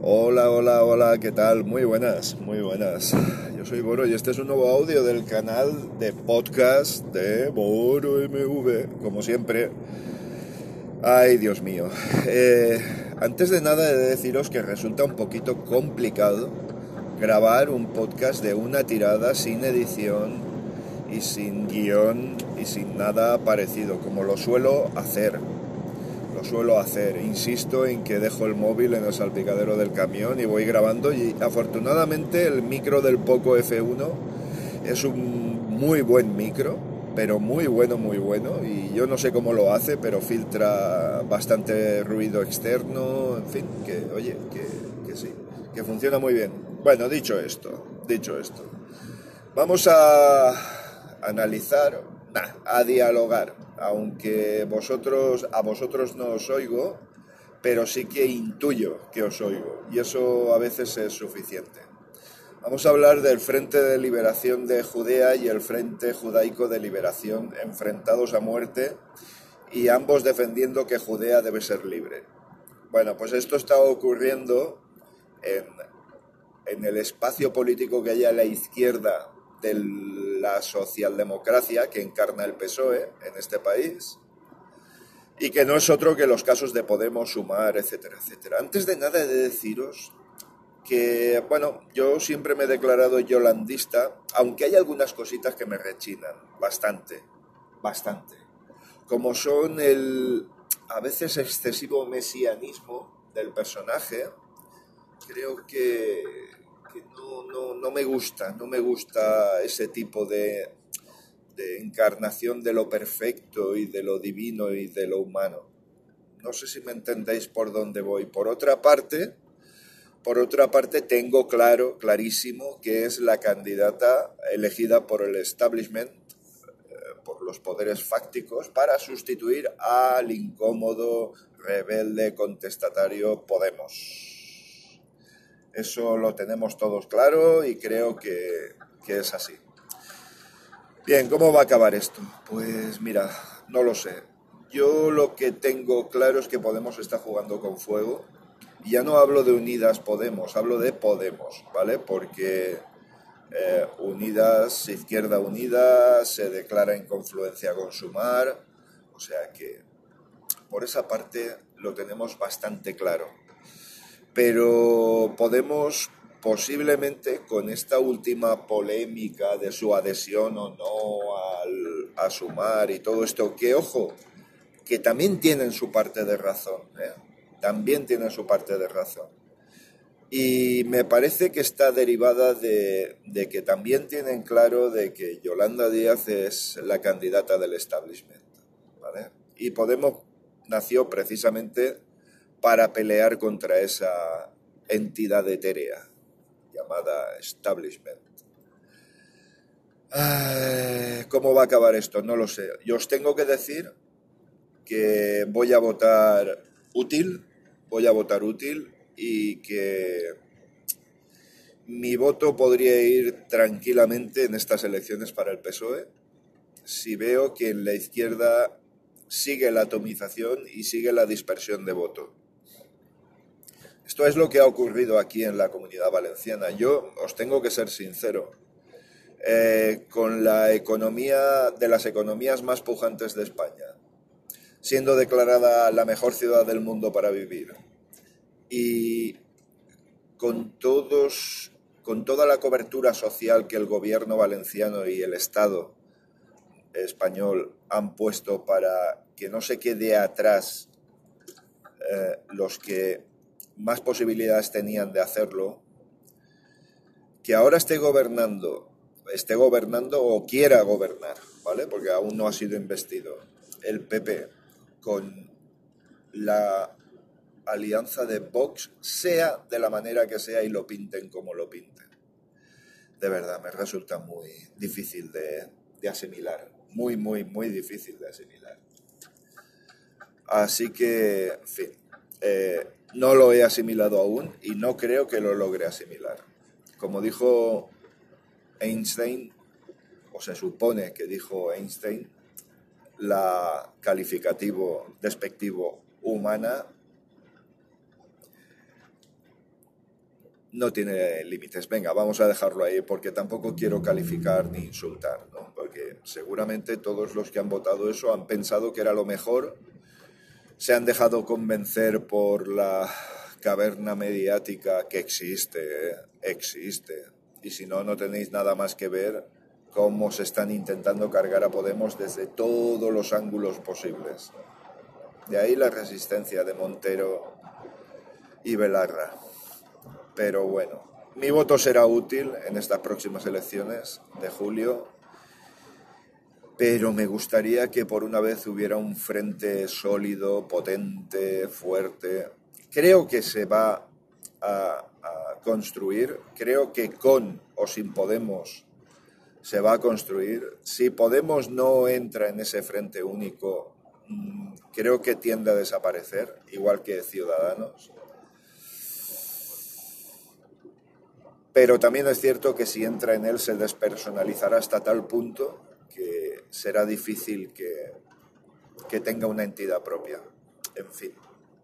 Hola, hola, hola, ¿qué tal? Muy buenas, muy buenas. Yo soy Boro y este es un nuevo audio del canal de podcast de Boro MV, como siempre. Ay, Dios mío. Eh, antes de nada he de deciros que resulta un poquito complicado grabar un podcast de una tirada sin edición y sin guion y sin nada parecido, como lo suelo hacer lo suelo hacer. Insisto en que dejo el móvil en el salpicadero del camión y voy grabando y afortunadamente el micro del Poco F1 es un muy buen micro, pero muy bueno, muy bueno y yo no sé cómo lo hace, pero filtra bastante ruido externo, en fin, que oye, que, sí, que funciona muy bien. Bueno, dicho esto, dicho esto, vamos a analizar, a dialogar aunque vosotros, a vosotros no os oigo, pero sí que intuyo que os oigo, y eso a veces es suficiente. Vamos a hablar del Frente de Liberación de Judea y el Frente Judaico de Liberación, enfrentados a muerte y ambos defendiendo que Judea debe ser libre. Bueno, pues esto está ocurriendo en, en el espacio político que hay a la izquierda de la socialdemocracia que encarna el PSOE en este país y que no es otro que los casos de Podemos, Sumar, etcétera, etcétera. Antes de nada he de deciros que, bueno, yo siempre me he declarado yolandista, aunque hay algunas cositas que me rechinan, bastante, bastante, como son el a veces excesivo mesianismo del personaje, creo que no, me gusta, no me gusta ese tipo de, de encarnación de lo perfecto y de lo divino y de lo humano. No sé si me entendéis por dónde voy. Por otra parte, por otra parte, tengo claro, clarísimo, que es la candidata elegida por el establishment, eh, por los poderes fácticos, para sustituir al incómodo, rebelde, contestatario Podemos. Eso lo tenemos todos claro y creo que, es así. Bien, ¿cómo va a acabar esto? Pues mira, no lo sé. Yo lo que tengo claro es que Podemos está jugando con fuego. Y ya no hablo de Unidas Podemos, hablo de Podemos, ¿vale? Porque eh, Unidas, Izquierda Unida, se declara en confluencia con Sumar. O sea que por esa parte lo tenemos bastante claro pero podemos posiblemente con esta última polémica de su adhesión o no al, a sumar y todo esto, que ojo, que también tienen su parte de razón, ¿eh? también tienen su parte de razón. Y me parece que está derivada de, de, que también tienen claro de que Yolanda Díaz es la candidata del establishment. ¿vale? Y Podemos nació precisamente para pelear contra esa entidad etérea llamada establishment. ¿Cómo va a acabar esto? No lo sé. Yo os tengo que decir que voy a votar útil, voy a votar útil y que mi voto podría ir tranquilamente en estas elecciones para el PSOE si veo que en la izquierda sigue la atomización y sigue la dispersión de voto. Esto es lo que ha ocurrido aquí en la comunidad valenciana. Yo os tengo que ser sincero. Eh, con la economía de las economías más pujantes de España, siendo declarada la mejor ciudad del mundo para vivir y con todos con toda la cobertura social que el gobierno valenciano y el Estado español han puesto para que no se quede atrás eh, los que más posibilidades tenían de hacerlo, que ahora esté gobernando, esté gobernando o quiera gobernar, ¿vale? Porque aún no ha sido investido el PP con la alianza de Vox, sea de la manera que sea y lo pinten como lo pinten. De verdad, me resulta muy difícil de, asimilar, muy, muy, muy difícil de asimilar. Así que, en fin, eh, no lo asimilado aún y no creo que lo logre asimilar. Como dijo Einstein, o se supone que dijo Einstein, la calificativo despectivo humana no tiene límites. Venga, vamos a dejarlo ahí porque tampoco quiero calificar ni insultar, porque seguramente todos los que han votado eso han pensado que era lo mejor, se han dejado convencer por la caverna mediática que existe, existe. Y si no, no tenéis nada más que ver cómo se están intentando cargar a Podemos desde todos los ángulos posibles. De ahí la resistencia de Montero y Belarra. Pero bueno, mi voto será útil en estas próximas elecciones de julio, pero me gustaría que por una vez hubiera un frente sólido, potente, fuerte. Creo que se va a, construir, creo que con o sin Podemos se va a construir. Si Podemos no entra en ese frente único, mm, creo que tiende a desaparecer, igual que Ciudadanos. Pero también es cierto que si entra en él se despersonalizará hasta tal punto que será difícil que, que tenga una entidad propia. En fin,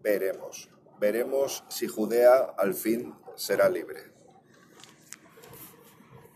veremos. Veremos si Judea al fin será libre.